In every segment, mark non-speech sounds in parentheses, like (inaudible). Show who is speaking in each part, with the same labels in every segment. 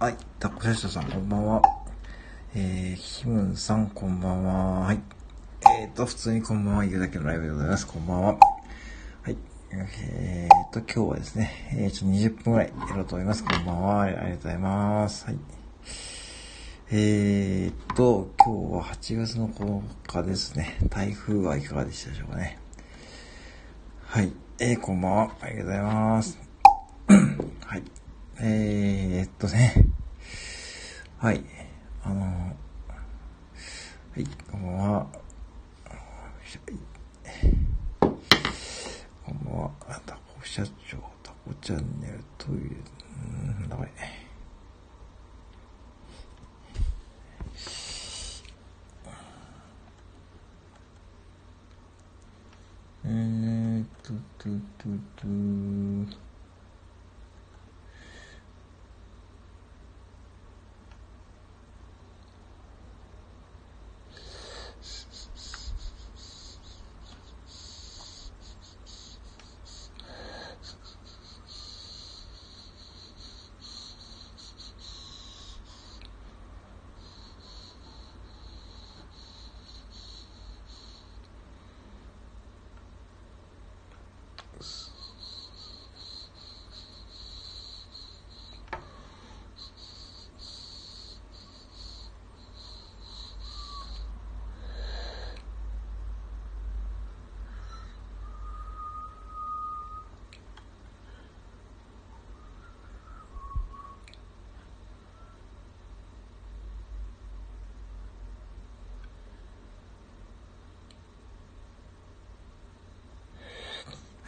Speaker 1: はい。タコシャシトさん、こんばんは。えー、ヒムンさん、こんばんは。はい。えーと、普通にこんばんは、言うだけのライブでございます。こんばんは。はい。えーと、今日はですね、えー、ちょっと20分くらいやろうと思います。こんばんは。ありがとうございます。はい。えーと、今日は8月の9日ですね。台風はいかがでしたでしょうかね。はい。えー、こんばんは。ありがとうございます。(clears throat) はい。えーっとね。はい。あのはい、こんばんは。こんばんは。タコ社長、タコチャンネル、トイレ、うーん、だこれ。えーっと、と、と、と、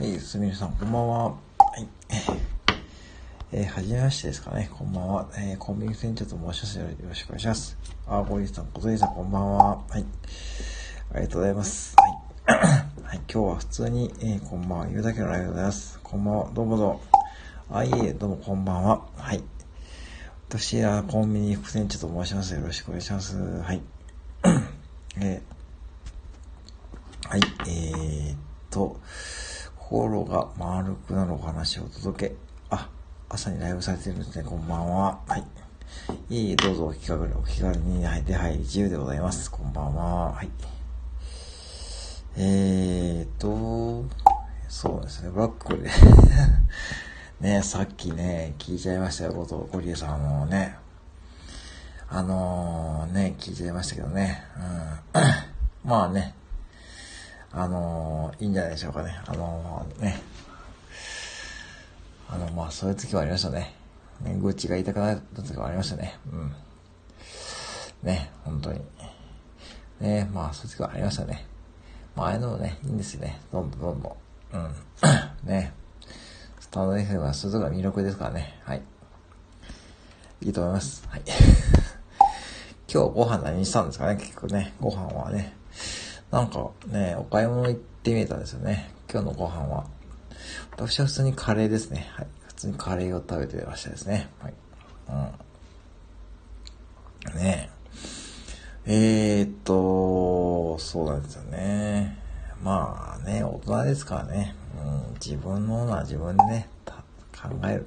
Speaker 1: はい、すみれさん、こんばんは。はい。えー、はじめましてですかね。こんばんは。えー、コンビニ店長と申します。よろしくお願いします。あー、ゴリさん、小鳥さん、こんばんは。はい。ありがとうございます。はい。(coughs) はい、今日は普通に、えー、こんばんは。言うだけのライブでございます。こんばんは。どうもどうも。あ、いえ、どうもこんばんは。はい。私はコンビニ副店長と申します。よろしくお願いします。はい。(coughs) えー、はい、えーっと、心が丸くなるお話をお届け。あ、朝にライブされてるんですね。こんばんは。はい。いい、どうぞお気軽に、お気軽に、はい、出入り自由でございます。こんばんは。はい。えーと、そうですね、ブラックで。(laughs) ねさっきね、聞いちゃいましたよ、こと、ゴリエさんもね。あのー、ね、聞いちゃいましたけどね。うん。(coughs) まあね、あのー、いいんじゃないでしょうかね。あのー、ね。あの、まあ、そういう時もありましたね。ね、愚痴が言いたくなった時もありましたね。うん。ね、本当に。ね、まあ、そういう時もありましたね。まあ、ああいうのもね、いいんですよね。どんどんどんどん。うん。ね。スタンド FM はそういうとこが魅力ですからね。はい。いいと思います。はい。(laughs) 今日ご飯何したんですかね？結構ね、ご飯はね。なんかね、お買い物行ってみたんですよね。今日のご飯は。私は普通にカレーですね。はい。普通にカレーを食べてましたですね。はい。うん。ねえ。えー、っと、そうなんですよね。まあね、大人ですからね。うん、自分のものは自分でね、考える。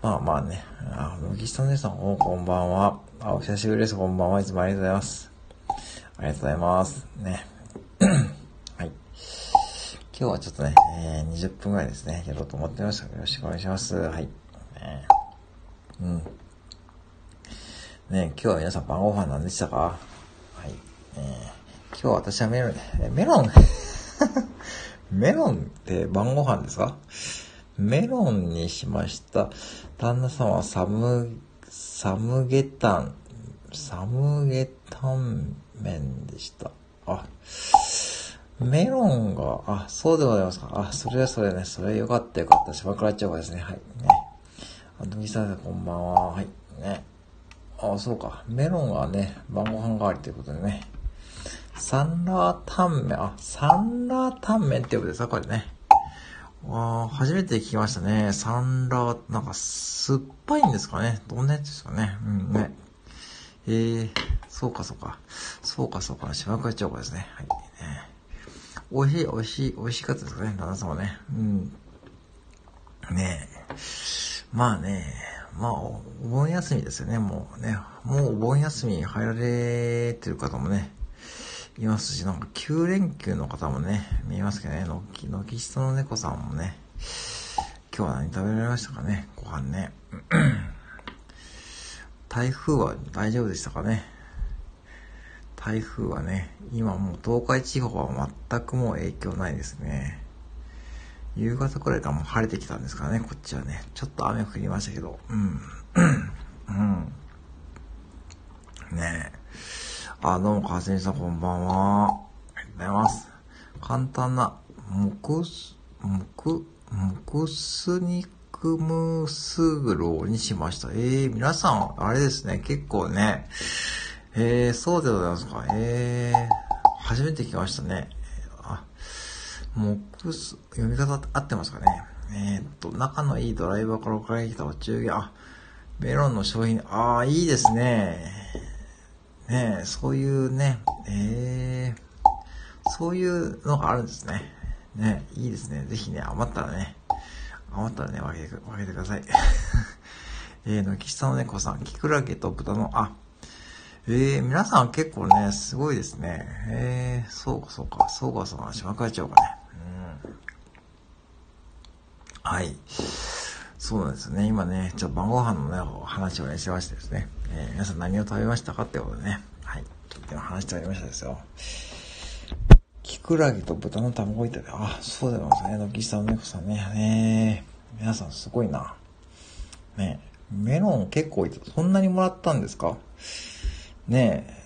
Speaker 1: まあまあね。あ、麦下姉さん、お、こんばんは。あ、お久しぶりです。こんばんは。いつもありがとうございます。ありがとうございます。ね。今日はちょっとね、えー、20分ぐらいですね、やろうと思ってました。よろしくお願いします。はい。ね、うん。ね、今日は皆さん晩ご飯何でしたか？はい。え、今日は私はメロン、えメロン？(laughs) メロンって晩ご飯ですか？メロンにしました。旦那さんはサム、サムゲタン、サムゲタン麺でした。あ、メロンが、あ、そうでございますか。あ、それはそれね、それよかったよかった。島倉町ですね。はい。ね。あの、みさんこんばんは。はい。ね。あ、そうか。メロンがね、晩ご飯代わりということでね。サンラータンメン、あ、サンラータンメンっていうことですかこれね。わあ、初めて聞きましたね。サンラー、なんか、酸っぱいんですかね。どんなやつですかね。うんね。えー、そうかそうか。そうかそうか。島倉町子ですね。はい。ね、美味しい、美味しい、美味しかったですかね。旦那さんもね。うん。ねえ。まあね、まあ、お盆休みですよね、もうね。もうお盆休み入られてる方もね、いますし、なんか9連休の方もね、見えますけどね、のき、のきしとの猫さんもね、今日は何食べられましたかね、ご飯ね。(clears throat) 台風は大丈夫でしたかね。台風はね、今もう東海地方は全くもう影響ないですね。夕方くらいからもう晴れてきたんですからね、こっちはね。ちょっと雨降りましたけど。うん。うん。ねえ。あ、どうも、かすみさんこんばんは。ありがとうございます。簡単な、木、木、木スニクムスグローにしました。えー、皆さん、あれですね、結構ね、えー、そうでございますか。えー、初めて来ましたね。あ、木ス、読み方合ってますかね。えー、っと、仲のいいドライバーから送られてきたお中元、あ、メロンの商品、ああ、いいですね。ねそういうね、えー、そういうのがあるんですね。ね、いいですね。ぜひね、余ったらね、余ったらね、分けて、分けてください。(laughs) えー、のきさの猫さん、キクラゲと豚の、あ、えー、皆さん結構ね、すごいですね。えー、そうかそうか、そうかそうか、島会長かね。うん。はい。そうなんですね。今ね、ちょっと晩ご飯のね、話をね、してましてですね。えー、皆さん何を食べましたかってことでね。はい。ちょっと今話しておりましたですよ。キクラゲと豚の卵炒め。あ、そうでございますね。のきさん、猫さんね。ね皆さんすごいな。ねメロン結構いそんなにもらったんですか？ねえ。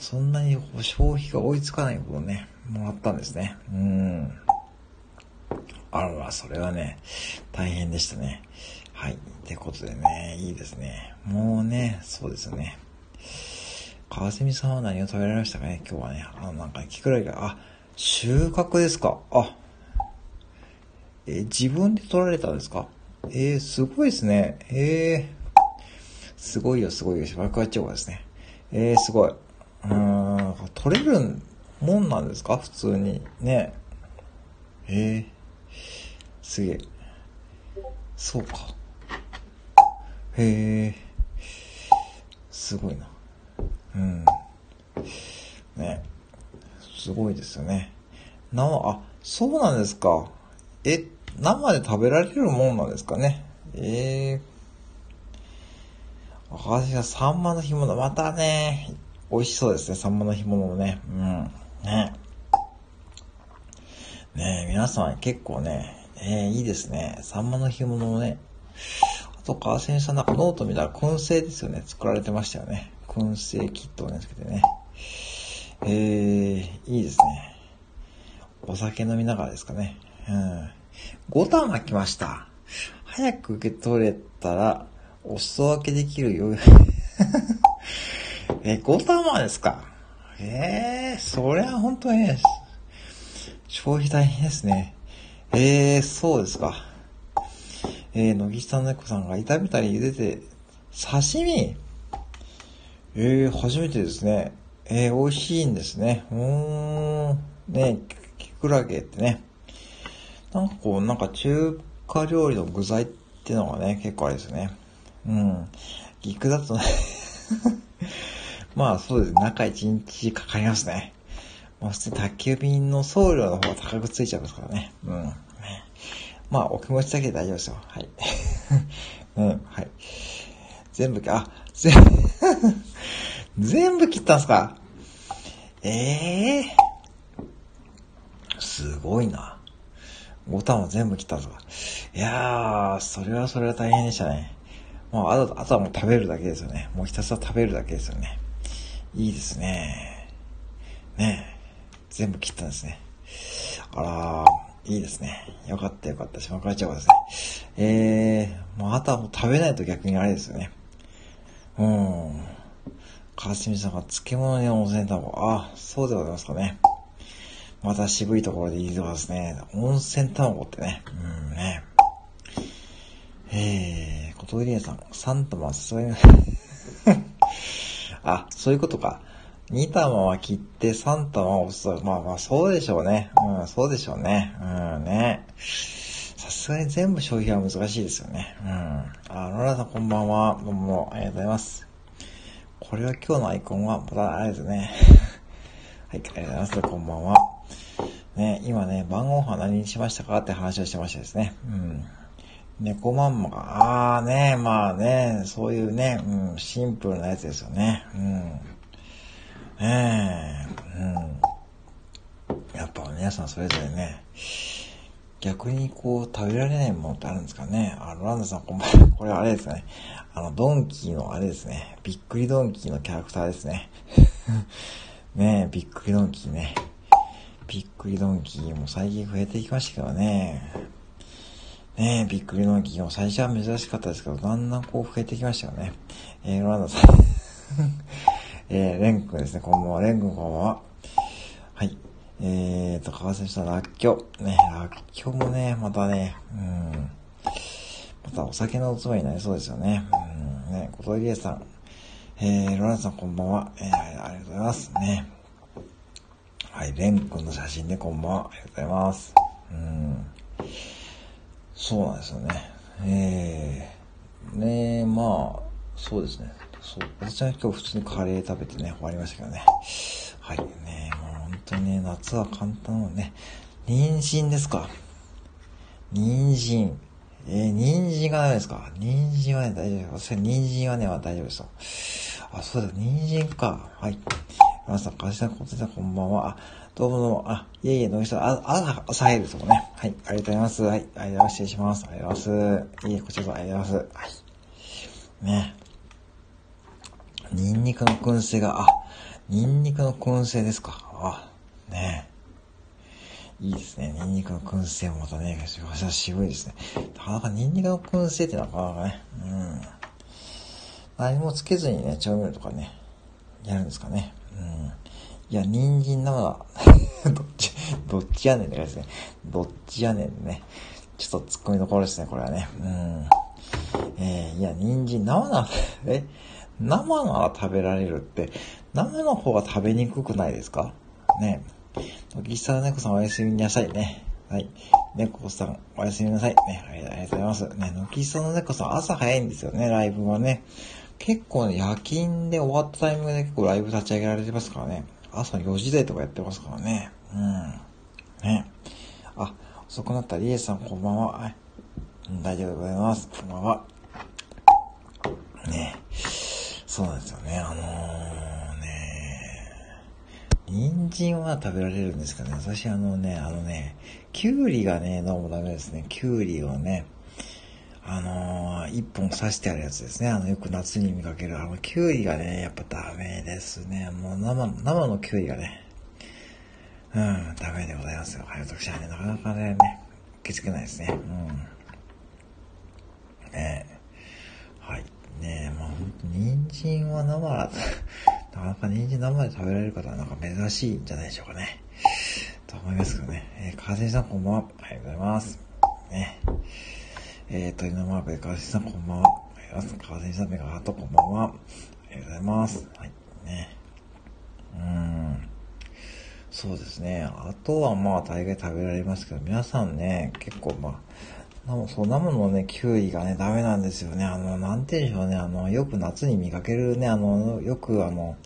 Speaker 1: そんなに消費が追いつかないほどね、もらったんですね。うん。あらら、それはね、大変でしたね。はい。ってことでね、いいですね。もうね、そうですね。川蝉さんは何を食べられましたかね？今日はね。あの、なんか、キクラゲが、あ、収穫ですか？あ、え自分で取られたんですか？えー、すごいですね。えー、すごいよ、すごいよ。爆発超ですね。えー、すごい。うん、取れるもんなんですか？普通に。ね。えー、すげえ。そうか。へえ、すごいな。うん。ね。すごいですよね。生、あ、そうなんですか。え、生で食べられるもんなんですかね？ええー。私がサンマの干物、またね、美味しそうですね、サンマの干物もね。うん。ね。ね皆さん結構ね、えー、いいですね。サンマの干物もね。あと、川先さんなんかノート見たら燻製ですよね。作られてましたよね。燻製キットをね、つけてね。えー、いいですね。お酒飲みながらですかね。うん。5玉来ました。早く受け取れたら、お裾分けできるよ。(laughs) え、5玉ですか？ええー、そりゃ本当にね、消費大変ですね。ええー、そうですか。えー、野木さんの猫さんが炒めたり茹でて、刺身？えー、初めてですね。えー、美味しいんですね。うーん。ね、キクラゲってね。なんかこう、なんか中華料理の具材っていうのがね、結構あれですね。うん。肉だとね (laughs) まあそうです。中1日かかりますね。まあ普通に宅急便の送料の方が高くついちゃいますからね。うん。まあお気持ちだけで大丈夫ですよ。はい。(laughs) うん、はい。全部、あ、全 (laughs) 全部切ったんすか？ええー、すごいな。ボタンを全部切ったんすか？いやー、それはそれは大変でしたね。もうあと、あとはもう食べるだけですよね。もうひたすら食べるだけですよね。いいですね。ね全部切ったんですね。あら、いいですね。よかったよかった。島倉千代ですね。えー、もうあとはもう食べないと逆にあれですよね。うん。川澄さんが漬物に温泉卵。あ、そうでございますかね。また渋いところでいいとこですね。温泉卵ってね。うんね。えー、ことりえさん、3玉はさすがに、あ、そういうことか。2 (laughs) 玉は切って3玉は押す。まあまあ、そうでしょうね。うん、そうでしょうね。うんね。さすすがに全部消費は難しいですよね。うん。あ、ロラさんこんばんは。どうも、ありがとうございます。これは今日のアイコンは、またあれですね。(laughs) はい、ありがとうございます。こんばんは。ね、今ね、晩ご飯何にしましたかって話をしてましたですね。うん。猫まんまが、ああね、まあね、そういうね、うん、シンプルなやつですよね。うん。ねえ、うん。やっぱ皆さんそれぞれね、逆にこう食べられないものってあるんですかね。あの、ランダさんこんばん。これあれですね。あの、ドンキーのあれですね。びっくりドンキーのキャラクターですね。(laughs) ねえ、びっくりドンキーね。びっくりドンキーも最近増えていきましたけどね。ねえ、びっくりドンキーも最初は珍しかったですけど、だんだんこう増えてきましたよね。えー、ロランダさん。(laughs) えー、レン君ですね。こんばんは。レン君こんばんは。はい。えーと、川瀬さん、らっきょう。ね、らっきょうもね、またね、うん。またお酒のおつまみになりそうですよね。うん、ね、小鳥さん。えー、ロランさんこんばんは。えー、ありがとうございます。ね。はい、レン君の写真でこんばんは。ありがとうございます。うん。そうなんですよね。えー、ねえまあ、そうですね。そう。私は今日普通にカレー食べてね、終わりましたけどね。はい。ねもう本当にね、夏は簡単なのね。妊娠ですか？妊娠。えー、人参がダメですか？人参はね、大丈夫です。人参はね、大丈夫ですよ。あ、そうだ、人参か。はい。皆さん、かしさん、こてさん、こんばんは。あ、どうもどうも。あ、いえいえ、飲みさん、あ、あ、朝早いですもんね。はい。ありがとうございます。はい。ありがとうございます。失礼します。ありがとうございます。いえ、こちらこそありがとうございます。はい。ね。ニンニクの燻製が、あ、ニンニクの燻製ですか。あ、ねいいですね。ニンニクの燻製もまたね、私は渋いですね。なかなかニンニクの燻製ってなかなかね、うん。何もつけずにね、調味料とかね、やるんですかね。いや、人参生だ。(laughs) どっち、どっちやねんって感じですね。どっちやねんね。ちょっと突っ込みどころですね、これはね。うん。えー、いや、人参生な、(laughs) え？生なら食べられるって、生の方が食べにくくないですか？ね。時下猫さんおやすみなさいね。はい。猫さんおやすみなさい。ね。ありがとうございます。ね。軒下の猫さん朝早いんですよね、ライブはね。結構ね、夜勤で終わったタイミングで結構ライブ立ち上げられてますからね。朝4時台とかやってますからね。うん。ね。あ、遅くなったりえさんこんばんは。はい。大丈夫でございます。こんばんは。ね。そうなんですよね。あのー、ね、人参は食べられるんですかね。私あのね、あのね、きゅうりがね、どうもダメですね。きゅうりをね、あのー、一本刺してあるやつですね。あの、よく夏に見かける、あの、きゅうりがね、やっぱダメですね。もう生、生のきゅうりがね、うん、ダメでございますよ。はい、私はね、なかなかね、受け付けないですね。うん。ねはい。ねえ、まあ、人参は生だ (laughs) なかなか人参生で食べられる方はなんか珍しいんじゃないでしょうかね。と思いますけどね。えー、川瀬さんこんばんは。ありがとうございます。ね。えー、鳥のマークで川さんこんばんは。ありがとうございます。川瀬さんメガハートこんばんは。ありがとうございます。はい。ね。うん。そうですね。あとはまあ大概食べられますけど、皆さんね、結構まあ、そう、生のね、キュウリがね、ダメなんですよね。あの、なんて言うんでしょうね。あの、よく夏に見かけるね、あの、よくあの、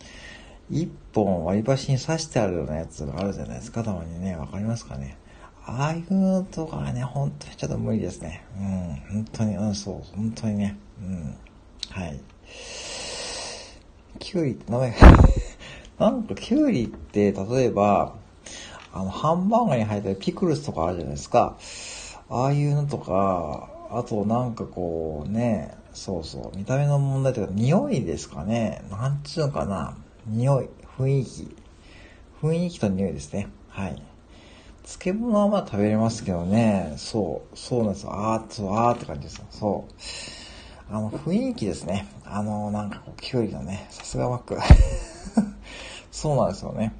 Speaker 1: 一本割り箸に刺してあるようなやつがあるじゃないですか、たまにね。わかりますかね。ああいうのとかはね、本当にちょっと無理ですね。うん、本当に、うん、そう、本当にね。うん。はい。キュウリって名前 (laughs) なんかキュウリって、例えば、あの、ハンバーガーに入ってるピクルスとかあるじゃないですか。ああいうのとか、あとなんかこうね、そうそう、見た目の問題というか、匂いですかね。なんちゅうのかな。匂い、雰囲気。雰囲気と匂いですね。はい。漬物はまあ食べれますけどね。そう、そうなんですよ。あーそう、あーって感じですよ。そう。あの、雰囲気ですね。あの、なんかこう、キュウリのね、さすがマック。(laughs) そうなんですよね。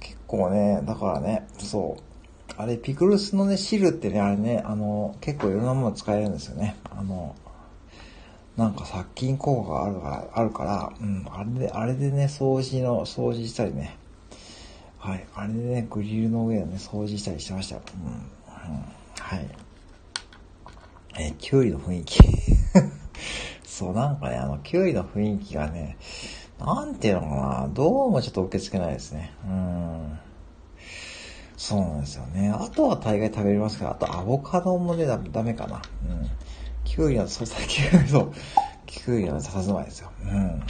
Speaker 1: 結構ね、だからね、そう。あれ、ピクルスのね、汁ってね、あれね、あの、結構いろんなもの使えるんですよね。あの、なんか殺菌効果があるから、あるから、うん、あれで、あれでね、掃除の、掃除したりね。はい、あれでね、グリルの上をね、掃除したりしてましたよ。うん、うん、はい。えー、キュウリの雰囲気。(laughs) そう、なんかね、あの、キュウリの雰囲気がね、なんていうのかな、どうもちょっと受け付けないですね。うん。そうなんですよね。あとは大概食べれますけど、あとアボカドもね、ダメかな。うん。キュウリの、そう、キュウリの、キュウリのさつまいですよ。うん。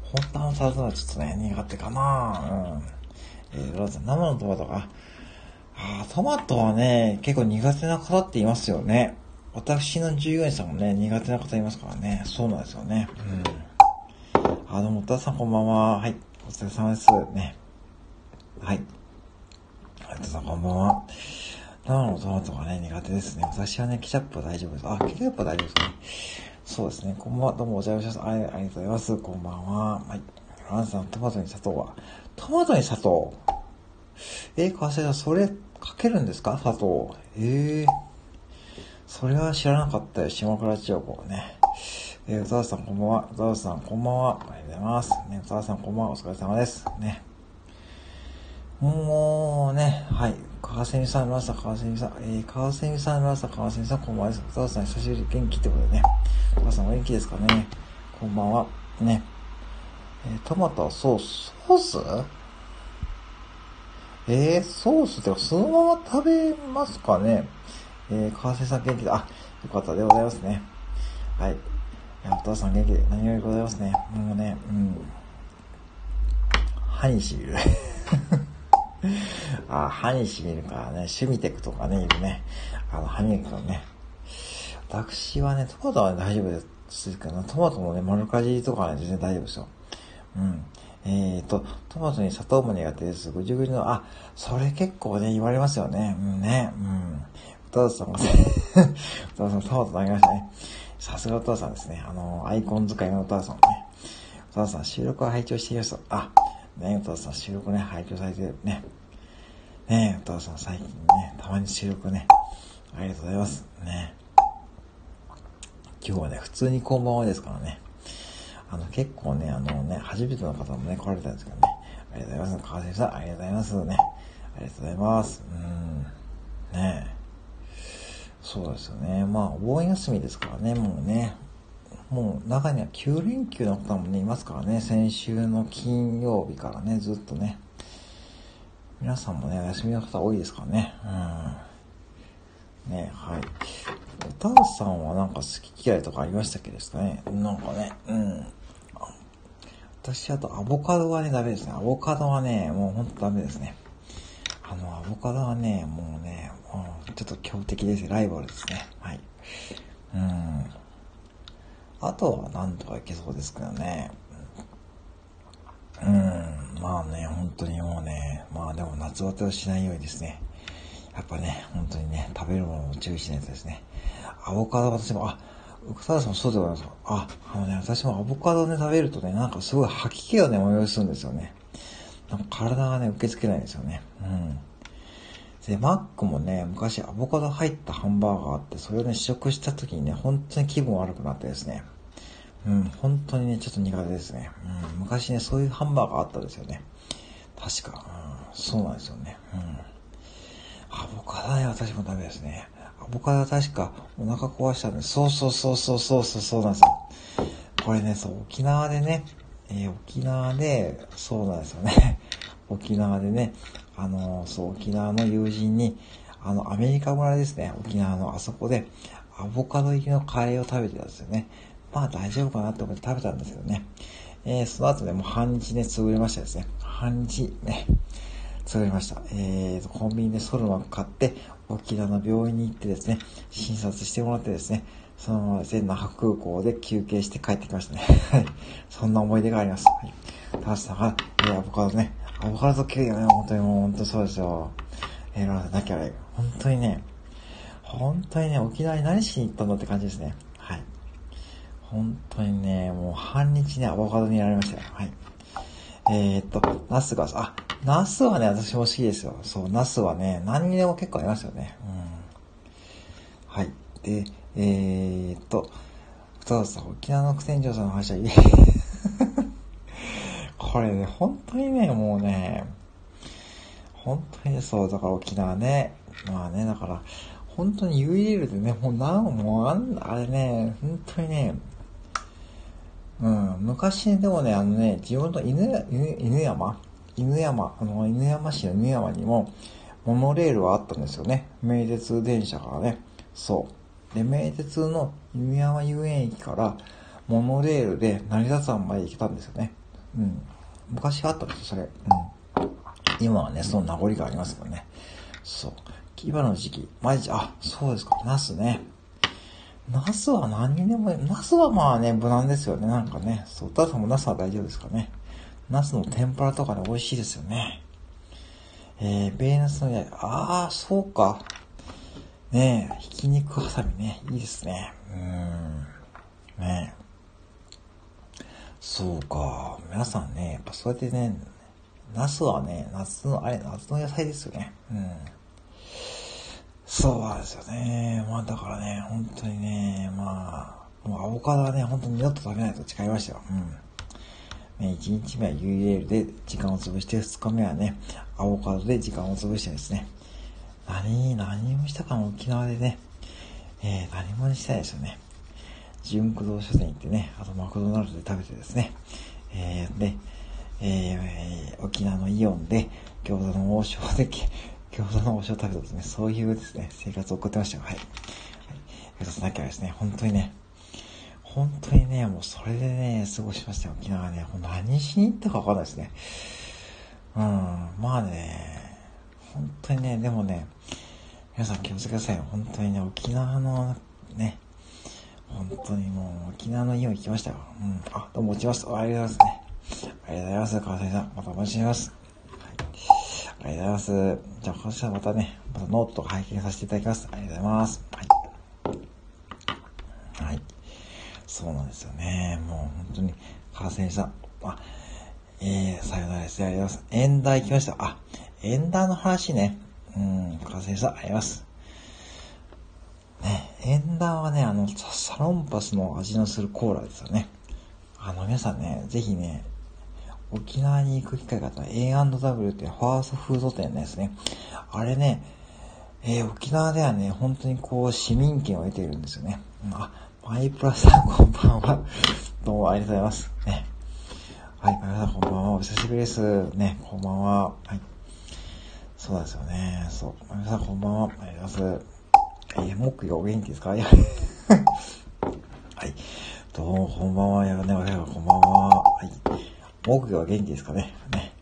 Speaker 1: 本当のさつまいちょっとね、苦手かな。うん。えー、どうぞ、生のトマトが、あトマトはね、結構苦手な方って言いますよね。私の従業員さんもね、苦手な方いますからね。そうなんですよね。うん。あ、どうも、たさんこんばんは。はい。お疲れ様です。ね。はい。たさんこんばんは。生のトマトがね、苦手ですね。私はね、ケチャップは大丈夫です。あ、ケチャップは大丈夫ですね。そうですね。こんばんは。どうもお邪魔します。ありがとうございます。こんばんは。はい。ランさん、トマトに砂糖は？トマトに砂糖えー、川瀬さん、それ、かけるんですか？砂糖。ええー、それは知らなかったよ。島倉千代子ね。えー、宇多田さんこんばんは。宇多田さんこんばんは。ありがとうございます。ね、宇多田さんこんばんは。お疲れ様です。ね。もうね、はい。川蝉さん、ラスタ、川蝉さん、えー、川蝉さん、ラスタ、川蝉さん、こんばんはです。宇多田さん、久しぶり元気ってことでね。宇多田さんお元気ですかね？こんばんは。ね。えー、トマトソース、ソース？えー、ソースってそのまま食べますかね？えー、川瀬さん元気だ。あ、よかったでございますね。はい。お父さん元気で何よりございますね。もうね、うん。歯にしみる。(laughs) あ、歯にしみるからね、シュミテクとかね、いるね。あの、歯磨きのね。私はね、トマトは、ね、大丈夫ですけど、トマトもね、丸かじりとかね、全然大丈夫ですよ。うん。えっ、ー、と、トマトに砂糖も苦手です。ぐじゅぐじゅの、あ、それ結構ね、言われますよね。うんね。うん。歌田さんがね、(laughs) 歌田さんトマト投げましたね。さすが歌田さんですね。あの、アイコン使いの歌田さんね。歌田さん、収録は拝聴しています。あ、ね、歌田さん、収録ね、拝聴されてるね。ね歌田さん、最近ね、たまに収録ね、ありがとうございます。ね。今日はね、普通にこんばんはですからね。の、結構ね、あのね、初めての方もね、来られたんですけどね。ありがとうございます。川瀬さん、ありがとうございますね。ありがとうございます。うん。ねそうですよね。まあ、お盆休みですからね、もうね。もう、中には9連休の方もね、いますからね。先週の金曜日からね、ずっとね。皆さんもね、お休みの方多いですからね。うん。ねはい。おたさんはなんか好き嫌いとかありましたっけですかねなんかね、うん。私、あとアボカドはね、ダメですね。アボカドはね、もうほんとダメですね。あの、アボカドはね、もうね、う、ちょっと強敵ですライバルですね。はい。うん。あとはなんとかいけそうですけどね。うん、まあね、本当にもうね、まあでも夏バテをしないようにですね。やっぱね、本当にね、食べるものを注意しないとですね。アボカド私も、あ、福田さんもそうでございます。あ、あのね、私もアボカドね、食べるとね、なんかすごい吐き気をね、催するんですよね。なんか体がね、受け付けないんですよね。うん。で、マックもね、昔アボカド入ったハンバーガーあって、それをね、試食した時にね、本当に気分悪くなってですね。うん、本当にね、ちょっと苦手ですね。うん、昔ね、そういうハンバーガーあったんですよね。確か。うん、そうなんですよね。うん。アボカドね、私もダメですね。アボカドは確かお腹壊したんで、そうそうそうそうそうそうなんですよ。これね、そう、沖縄でね、えー、沖縄で、そうなんですよね。(laughs) 沖縄でね、あのー、そう、沖縄の友人に、あの、アメリカ村ですね、沖縄のあそこで、アボカド入りのカレーを食べてたんですよね。まあ大丈夫かなって思って食べたんですけどね。えー、その後ね、もう半日ね、潰れましたですね。半日ね、潰れました。えーと、コンビニでソルマ買って、沖縄の病院に行ってですね、診察してもらってですね、そのまま全那覇空港で休憩して帰ってきましたね。(laughs) はい。そんな思い出があります。はい。高橋さんが、えー、アボカドね、アボカド系よね、本当にもう、本当そうですよ。えー、ロナさん、なきゃね、本当にね、本当にね、沖縄に何しに行ったんだって感じですね。はい。本当にね、もう半日ね、アボカドにやられましたよ。はい。えー、っと、ナスが、あ、ナスはね、私も好きですよ。そう、ナスはね、何にでも結構ありますよね。うん。はい。で、えー、っと、そうそう、沖縄の苦戦場さんの話はいい。(laughs) これね、本当にね、もうね、本当にそう、だから沖縄ね、まあね、だから、本当に URL でね、もうなんもうあん、あれね、本当にね、うん、昔でもね、あのね、自分の犬、犬犬山犬山、あの、犬山市の犬山にも、モノレールはあったんですよね。名鉄電車からね。そう。で、名鉄の犬山遊園駅から、モノレールで成田山まで行けたんですよね。うん。昔はあったんですよ、それ。うん。今はね、その名残がありますけどね。そう。今の時期、毎日、あ、そうですか、ナスね。ナスは何にでも、ナスはまあね、無難ですよね、なんかね。そう、ただもナスは大丈夫ですかね。ナスの天ぷらとかね、美味しいですよね。えー、ベーナスのや、ああ、そうか。ねえ、ひき肉はさみね、いいですね。うーん。ねえ。そうか。皆さんね、やっぱそうやってね、ナスはね、夏の、あれ、夏の野菜ですよね。うん。そうですよね。まあだからね、本当にね、まあ、もうアボカドはね、本当に二度と食べないと誓いましたよ。うん。ね、1日目は UL で時間を潰して、2日目はね、アボカドで時間を潰してですね。何、何もしたかも沖縄でね、えー、何もしたいですよね。純駆動書店行ってね、あとマクドナルドで食べてですね、えー、で、えー、沖縄のイオンで餃子の王将で餃子の王将食べたですね、そういうですね、生活を送ってましたよ。はい。はい。一つだけはですね、本当にね、本当にね、もうそれでね、過ごしましたよ、沖縄ね。何しに行ったかわかんないですね。うん、まあね、本当にね、でもね、皆さん気をつけてください。本当にね、沖縄のね、本当にもう沖縄の家を行きましたよ。うん。あ、どうも落ちます。ありがとうございますね。ありがとうございます。川崎さん。またお待ちしてます。ありがとうございます。じゃあ、今週はまたね、またノートとか拝見させていただきます。ありがとうございます。はい。そうなんですよね。もう本当に、川瀬さん。あ、えー、さよならです。ありがとうございます。エンダー行きました。あ、エンダーの話ね。うん、川瀬さん、ありがとうございます。ね、エンダーはね、あの、サロンパスの味のするコーラですよね。あの、皆さんね、ぜひね、沖縄に行く機会があったら A&W ってファーストフード店ですね。あれね、えー、沖縄ではね、本当にこう市民権を得ているんですよね。あ、マイプラさんこんばんは。どうもありがとうございます。ね。はい、マイプラさんこんばんは。お久しぶりです。ね、こんばんは。はい。そうですよね。そう。マイプラさんこんばんは。ありがとうございます。えー、木魚お元気ですか？(laughs) はい。どうも、こんばんは。やね、おは、こんばんは。はい。木魚は元気ですかね？ね。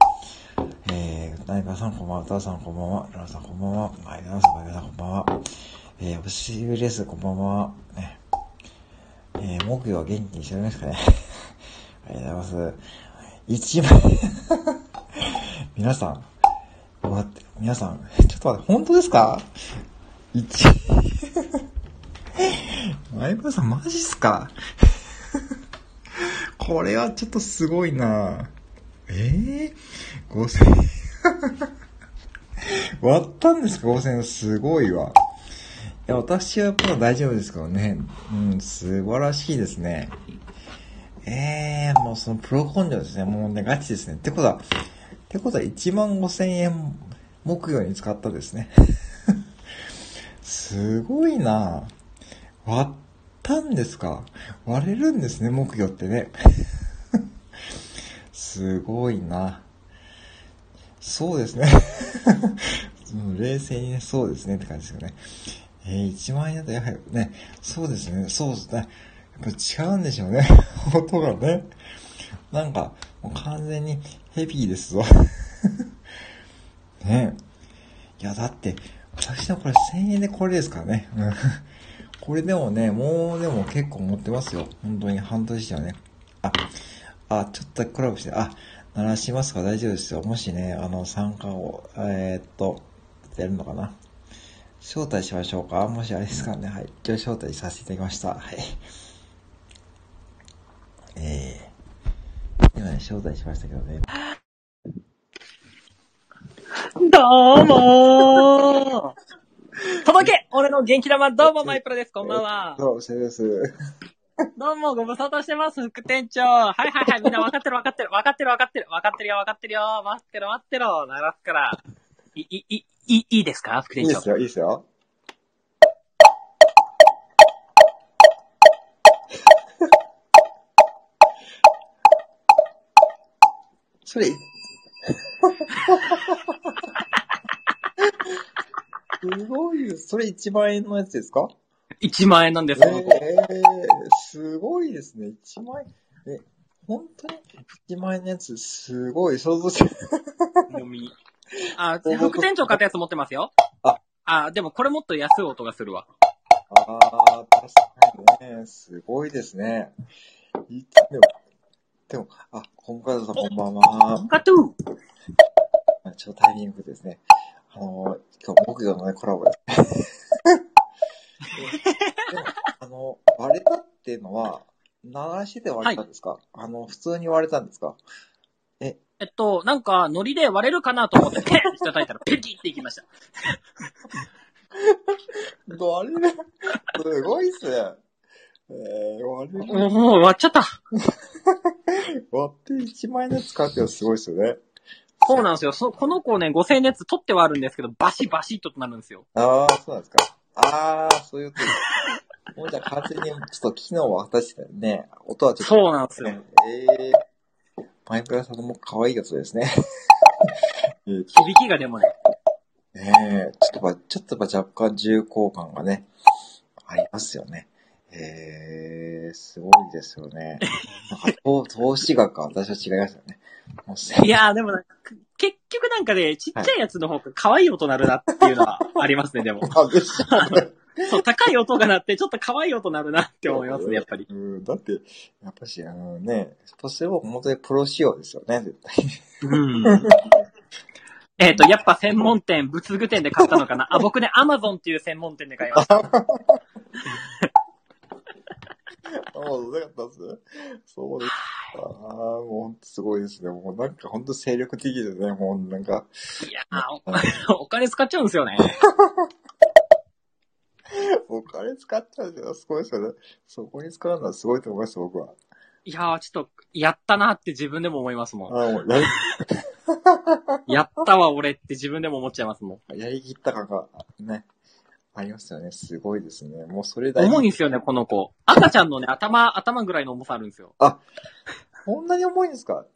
Speaker 1: えー、ナイバーさんこんばんは、タさんこんばんは、ララさんこんばんは、マイナーさん、マイナーさんこんばんは。えー、お久しぶりです、こんばんは。ね。えー、木魚は元気にしておりますかね。(laughs) ありがとうございます。一枚 (laughs) 皆さん、待って、皆さん、ちょっと待って、本当ですか？一、マイバーさんマジっすか？(laughs) これはちょっとすごいなええー、5000割ったんですか ?5000。すごいわ。いや、私はやっぱ大丈夫ですからね。うん、素晴らしいですね。ええー、もうそのプロ根性ですね。もうね、ガチですね。ってことは、ってことは1万5000円木曜に使ったですね。すごいな割ったんですか？割れるんですね、木魚ってね。すごいな。そうですね。(laughs) 冷静にね、そうですねって感じですよね。えー、1万円だとやはりね、そうですね、そうですね。やっぱ違うんでしょうね。(laughs) 音がね。なんか、もう完全にヘビーですぞ。(laughs) ねいや、だって、私のこれ1000円でこれですからね。(laughs) これでもね、もうでも結構持ってますよ。本当に半年じゃね。あ、あ、ちょっとコラボして、あ、鳴らしますか？大丈夫ですよ。もしね、あの、参加を、えー、っと、やるのかな？招待しましょうか？もしあれですかね？はい。一応招待させていただきました。はい。えー、今ね、招待しましたけどね。
Speaker 2: どうもー届け俺の元気玉どうもマイプロです。こんばんは。
Speaker 1: どうも、シェです。
Speaker 2: どうも、ご無沙汰してます、副店長。はいはいはい、みんな分かってる分かってる。分かってる分かってる。分かってるよ分かってるよ。待ってろ待ってろ。鳴らすから。い、い、い、いい、いいですか？副店長。
Speaker 1: いいですよ、いいですよ。(laughs) それ、すごい、それ1万円のやつですか
Speaker 2: ?1 万円なんです、
Speaker 1: えー、すごいですね。1万円。え、本当に ?1 万円のやつ、すごい、想像して。
Speaker 2: 飲み。(laughs) あ、副店長買ったやつ持ってますよ。
Speaker 1: あ、
Speaker 2: あ、でもこれもっと安い音がするわ。
Speaker 1: ああ、確かにね。すごいですね。いでも、でも、あ、本川さんこんばんは。
Speaker 2: カトゥー
Speaker 1: ちょっとタイミングですね。あの、今日木魚のね、コラボです (laughs) ね。でも、あの、割れたっていうのは、流しで割れたんですか、あの、普通に割れたんですか？
Speaker 2: えっと、なんか、ノリで割れるかなと思って、ペンって叩いたら、ペキっていきました。
Speaker 1: 割れるすごいっすね。えー、割れる。
Speaker 2: もう、割っちゃった。
Speaker 1: 割って1万円で使うってのはすごいっすよね。
Speaker 2: そうなんですよ。そこの子ね、5000円のやつ取ってはあるんですけど、バシバシっとなるんですよ。
Speaker 1: ああ、そうなんですか。ああ、そういうこと。もうじゃあ完全にちょっと機能は果たしてね、音はちょっと、
Speaker 2: そうなんですよ。
Speaker 1: ね。えー、マイプラさんも可愛いやつですね。え (laughs) ー
Speaker 2: 響きがでもね、
Speaker 1: ねえ、ちょっとば、ちょっとば若干重厚感がね、ありますよね。えー、すごいですよね。なんか投投資額は私は違いますよね。
Speaker 2: いやーでもなんか、く結局なんかね、ちっちゃいやつの方が可愛い音鳴るなっていうのはありますね、でも。(laughs) (laughs) そう、高い音が鳴って、ちょっと可愛い音鳴るなって思いますね、やっぱり。
Speaker 1: うん、だって、やっぱし、あのね、としても本当にプロ仕様ですよね、絶対。
Speaker 2: うん。(laughs) えっと、やっぱ専門店、仏具店で買ったのかな？あ、僕ね、アマゾンっていう専門店で買いました。
Speaker 1: あ、(laughs) もう、なかったっすね。そうですか。ああ、もうすごいですね。もうなんか本当精力的でね、もうなんか、
Speaker 2: いやーおお金使っちゃうんですよね。(laughs)
Speaker 1: お金使っちゃうけど、すごいですよね。そこに使うのはすごいと思います、僕は。
Speaker 2: いやー、ちょっと、やったなって自分でも思いますもん。
Speaker 1: ああ、もうやり、
Speaker 2: やったわ、俺って自分でも思っちゃいますも
Speaker 1: やりきった感が、ね、ありますよね。すごいですね。もうそれ
Speaker 2: ん。
Speaker 1: だ
Speaker 2: 重いんですよね、この子。赤ちゃんのね、頭、頭ぐらいの重さあるんですよ。
Speaker 1: こんなに重いんですか？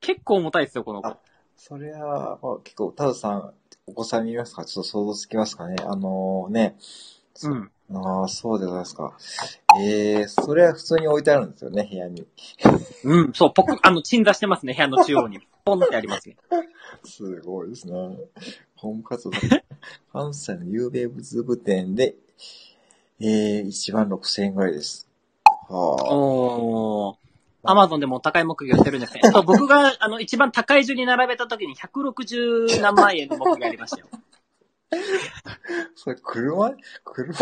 Speaker 2: 結構重たいですよ、この子
Speaker 1: あ。それは、まあ、結構、タウさん、お子さん見ますか？ちょっと想像つきますかねあのね、
Speaker 2: うん。
Speaker 1: ああ、そうでございますか。ええそれは普通に置いてあるんですよね、部屋に。
Speaker 2: うん、そう、ポク、あの、鎮座してますね、部屋の中央に。(laughs) ポンってありますね。
Speaker 1: すごいですね。本活動。(laughs) 関西の有名物部店で、えー、1万6000円ぐらいです。はあ。
Speaker 2: おー。アマゾンでも高い木魚売ってるんですね。そう、僕が、あの、一番高い順に並べた時に160何万円の木魚ありましたよ。(laughs)
Speaker 1: それ、車？車？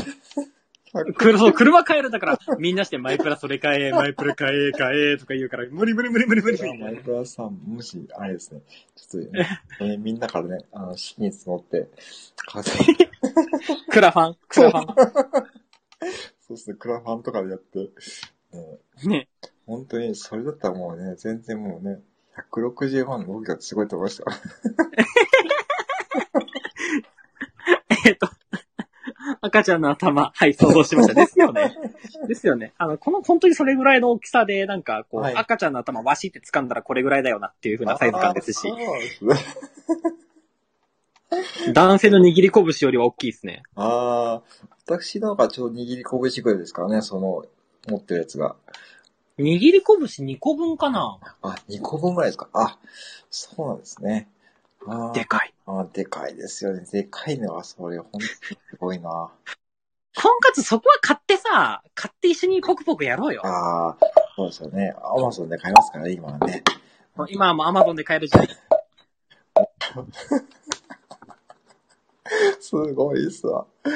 Speaker 2: くるそう、車買えるだから、みんなしてマイプラそれ買え、(laughs) マイプラ買え、買え、とか言うから、無理無理無理無理無理。
Speaker 1: マイクラさん、もし、あれですね。ちょっと、ね、えーみんなからね、あの、資金募って、買って、
Speaker 2: クラファン、クラファ (laughs)
Speaker 1: そうですね、クラファンとかでやって、ね、
Speaker 2: ン。ね。
Speaker 1: 本当に、それだったらもうね、全然もうね、160万の動きがすごいと思いましたよ。
Speaker 2: えっと、赤ちゃんの頭、はい、想像しました。ですよね。(laughs) ですよね。あの、この、本当にそれぐらいの大きさで、なんか、こう、
Speaker 1: はい
Speaker 2: 赤ちゃんの頭、わしって掴んだらこれぐらいだよなっていう風なサイズ感ですし。男性の握り拳よりは大きいですね。
Speaker 1: ああ、私の方がちょうど握り拳ぐらいですからね、その、持ってるやつが。
Speaker 2: 握り拳2個分かな
Speaker 1: あ、2個分ぐらいですか。あ、そうなんですね。
Speaker 2: でかい。
Speaker 1: あー、でかいですよね。でかいのは、それ、ほんとにすごいな。(laughs)
Speaker 2: 婚活そこは買ってさ、買って一緒にポクポクやろうよ。
Speaker 1: ああ、そうですよね。アマゾンで買いますからね、今はね。
Speaker 2: 今はもうアマゾンで買える時代。(laughs)
Speaker 1: すごいっすわ。え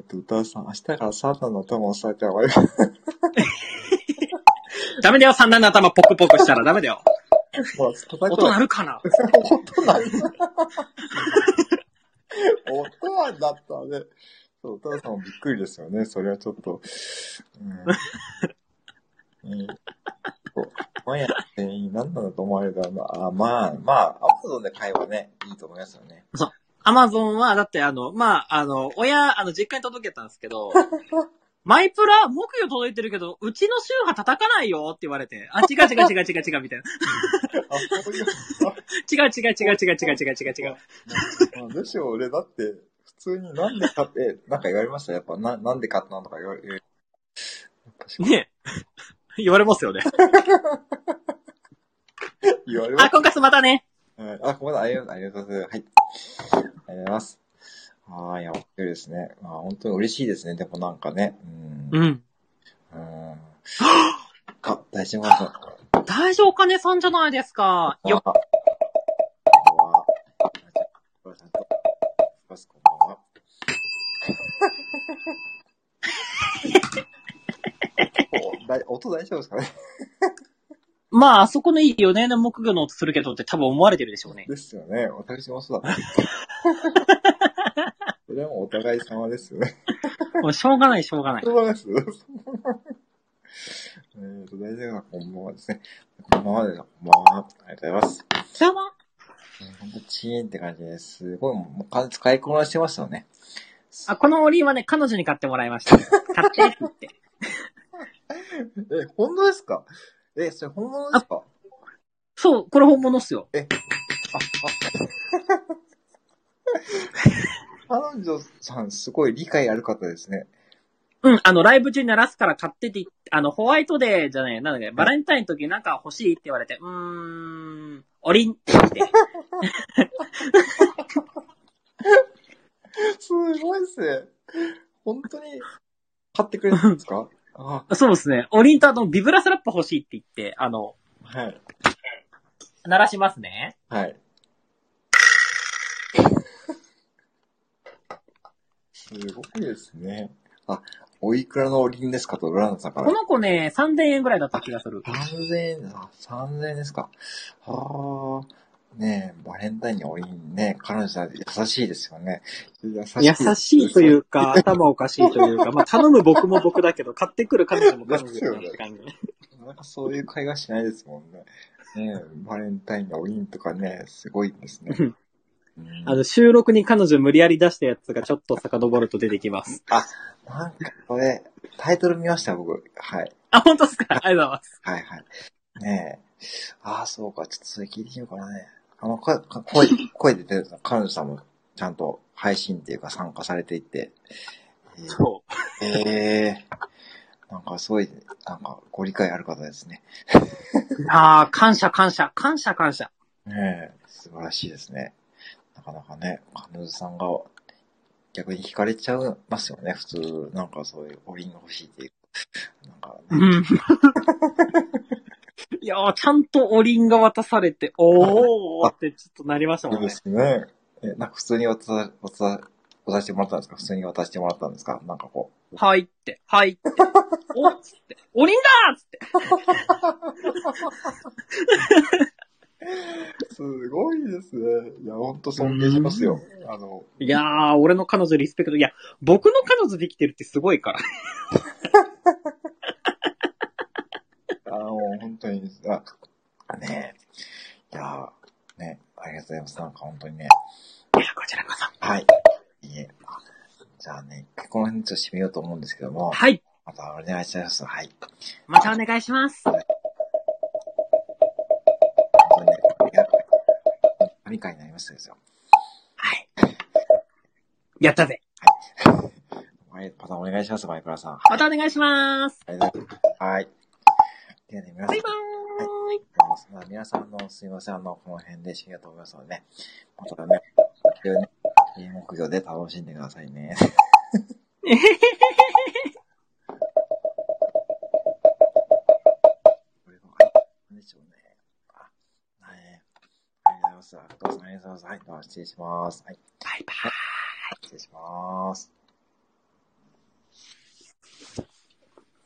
Speaker 1: っ、と、歌うさん、明日からサーターの頭を押さえてもらいます。(laughs)
Speaker 2: ダメだよ、三男の頭ポクポクしたらダメだよ。音鳴るかな？
Speaker 1: 音鳴る。音はだったね。そう、歌うさんもびっくりですよね。それはちょっと。うん。うん。こうパン屋の店員何なんだと思われたらな。あ、まあ、まあ、アマゾンで買えばね、いいと思いますよね。
Speaker 2: アマゾンは、だってあの、まあ、あの、親、あの、実家に届けたんですけど、マイプラ、木魚届いてるけど、うちの宗派叩かないよって言われて、あ、違う違う違う違う違う違うみたいな。違う違う違う違う違う違う違う違う違う。
Speaker 1: あ、どうしよう、俺、だって、普通になんで買って、なんか言われました？やっぱ、な、なんで買ったのとか言われ、
Speaker 2: ねえ。(laughs) 言われますよね。(laughs)
Speaker 1: 言われま
Speaker 2: あ、婚活またね。
Speaker 1: はい。あ、ごめん。ありがとうありがとうございます。はい。ありがとうございます。はい、やってるですね。まあ、本当に嬉しいですね。でもなんかね。うん。
Speaker 2: うん。
Speaker 1: うん。あ、大丈夫か
Speaker 2: 大丈夫お金さんじゃないですか。よっ。
Speaker 1: こんばんは。こんばんは。こんばんは。おだい音大丈夫ですかね？
Speaker 2: まあ、あそこのいいよねの木魚の音するけどって多分思われてるでしょうね。
Speaker 1: ですよね。私もそうだった。(laughs) それはもうお互い様ですよね。(laughs)
Speaker 2: もうしょうがない、しょうがない。
Speaker 1: そうです。(laughs) えっと、大丈夫か、こんばんはですね。こんばんはです。こんばんは。ありがとうございます。
Speaker 2: どうも。
Speaker 1: ほんとチーンって感じです。すごい、もう完全に使いこなしてましたよね。
Speaker 2: あ、このおりんはね、彼女に買ってもらいました。買ってって言って。(laughs)
Speaker 1: え、本当ですか？え、それ本物ですか？
Speaker 2: そう、これ本物っすよ。
Speaker 1: あ、あ。彼女さん、すごい理解ある方ですね。
Speaker 2: うん、あの、ライブ中に鳴らすから買ってって言っあの、ホワイトデーじゃない、なんだっけ、バレンタインの時なんか欲しいって言われて、うーん、おりんって言って。(laughs)
Speaker 1: すごいですね。本当に買ってくれたんですか？あ (laughs)
Speaker 2: そうですね。おりんとあの、ビブラスラップ欲しいって言って、あの、
Speaker 1: はい。
Speaker 2: 鳴らしますね。
Speaker 1: はい。すごいですね。あ、おいくらのおりんですかと、ランさんから
Speaker 2: こ。の子ね、3000円ぐらいだった気がする。
Speaker 1: 3000円、あ、3000円ですか。はあ。ねえ、バレンタインにおりんね、彼女さん優しいですよね。優し
Speaker 2: 優しいというか、頭おかしいというか、まあ、頼む僕も僕だけど、買ってくる彼女も彼女だなって感じ。(laughs)
Speaker 1: なかなかそういう会話しないですもんね。ねえ、バレンタインにおりんとかね、すごいですね。(laughs) うん
Speaker 2: あの、収録に彼女無理やり出したやつがちょっと遡ると出てきます。
Speaker 1: なんかこれ、タイトル見ました、僕。はい。
Speaker 2: あ、本当ですか？ありがとうございます。
Speaker 1: はいはい。ねえ。ああ、そうか。ちょっとそれ聞いてみようかなね。あの、声、声、声 (laughs) で出てた彼女さんもちゃんと配信っていうか参加されていて。えー
Speaker 2: そう。
Speaker 1: えー、なんかすごい、なんかご理解ある方ですね。(laughs)
Speaker 2: ああ、感謝感謝、感謝感謝。
Speaker 1: ねえ、素晴らしいですね。なかなかね、彼女さんが逆に惹かれちゃいますよね、普通。なんかそういうおりんが欲しいっていう。なんか
Speaker 2: う
Speaker 1: ね、
Speaker 2: ん。(laughs) いやー、ちゃんとおりんが渡されて、おーってちょっとなりましたもんね。
Speaker 1: そうですね。え、なんか普通に渡さ、渡さ、渡してもらったんですか？普通に渡してもらったんですか？なんかこう。
Speaker 2: はいって、はいって、おっつって、おりんだーっつって。(laughs)
Speaker 1: すごいですね。いや、ほんと尊敬しますよ。あの、
Speaker 2: いやー、俺の彼女リスペクト。いや、僕の彼女できてるってすごいから。
Speaker 1: あの、本当に、あ、ねえ。いや、ね、ありがとうございます。なんか本当にね。
Speaker 2: いや、こちらこそ。
Speaker 1: はい。いいえ。じゃあね、この辺でちょっと締めようと思うんですけども、
Speaker 2: はい。
Speaker 1: またお願いします。はい。
Speaker 2: またお願いします。
Speaker 1: 本当神回になりましたですよ。
Speaker 2: はい。やったぜ。
Speaker 1: はい、またお願いします、マイクラさん。
Speaker 2: またお願いします。
Speaker 1: はい。はい。ではね、皆さん
Speaker 2: バイ、バーイ。
Speaker 1: まあ皆さんのすいません、あの、この辺で締めようと思いますのでね、またね、こういうね、木魚で楽しんでくださいね。(laughs)。不動ご営業サイト失礼します。はい。
Speaker 2: バイバイ。
Speaker 1: 失礼します。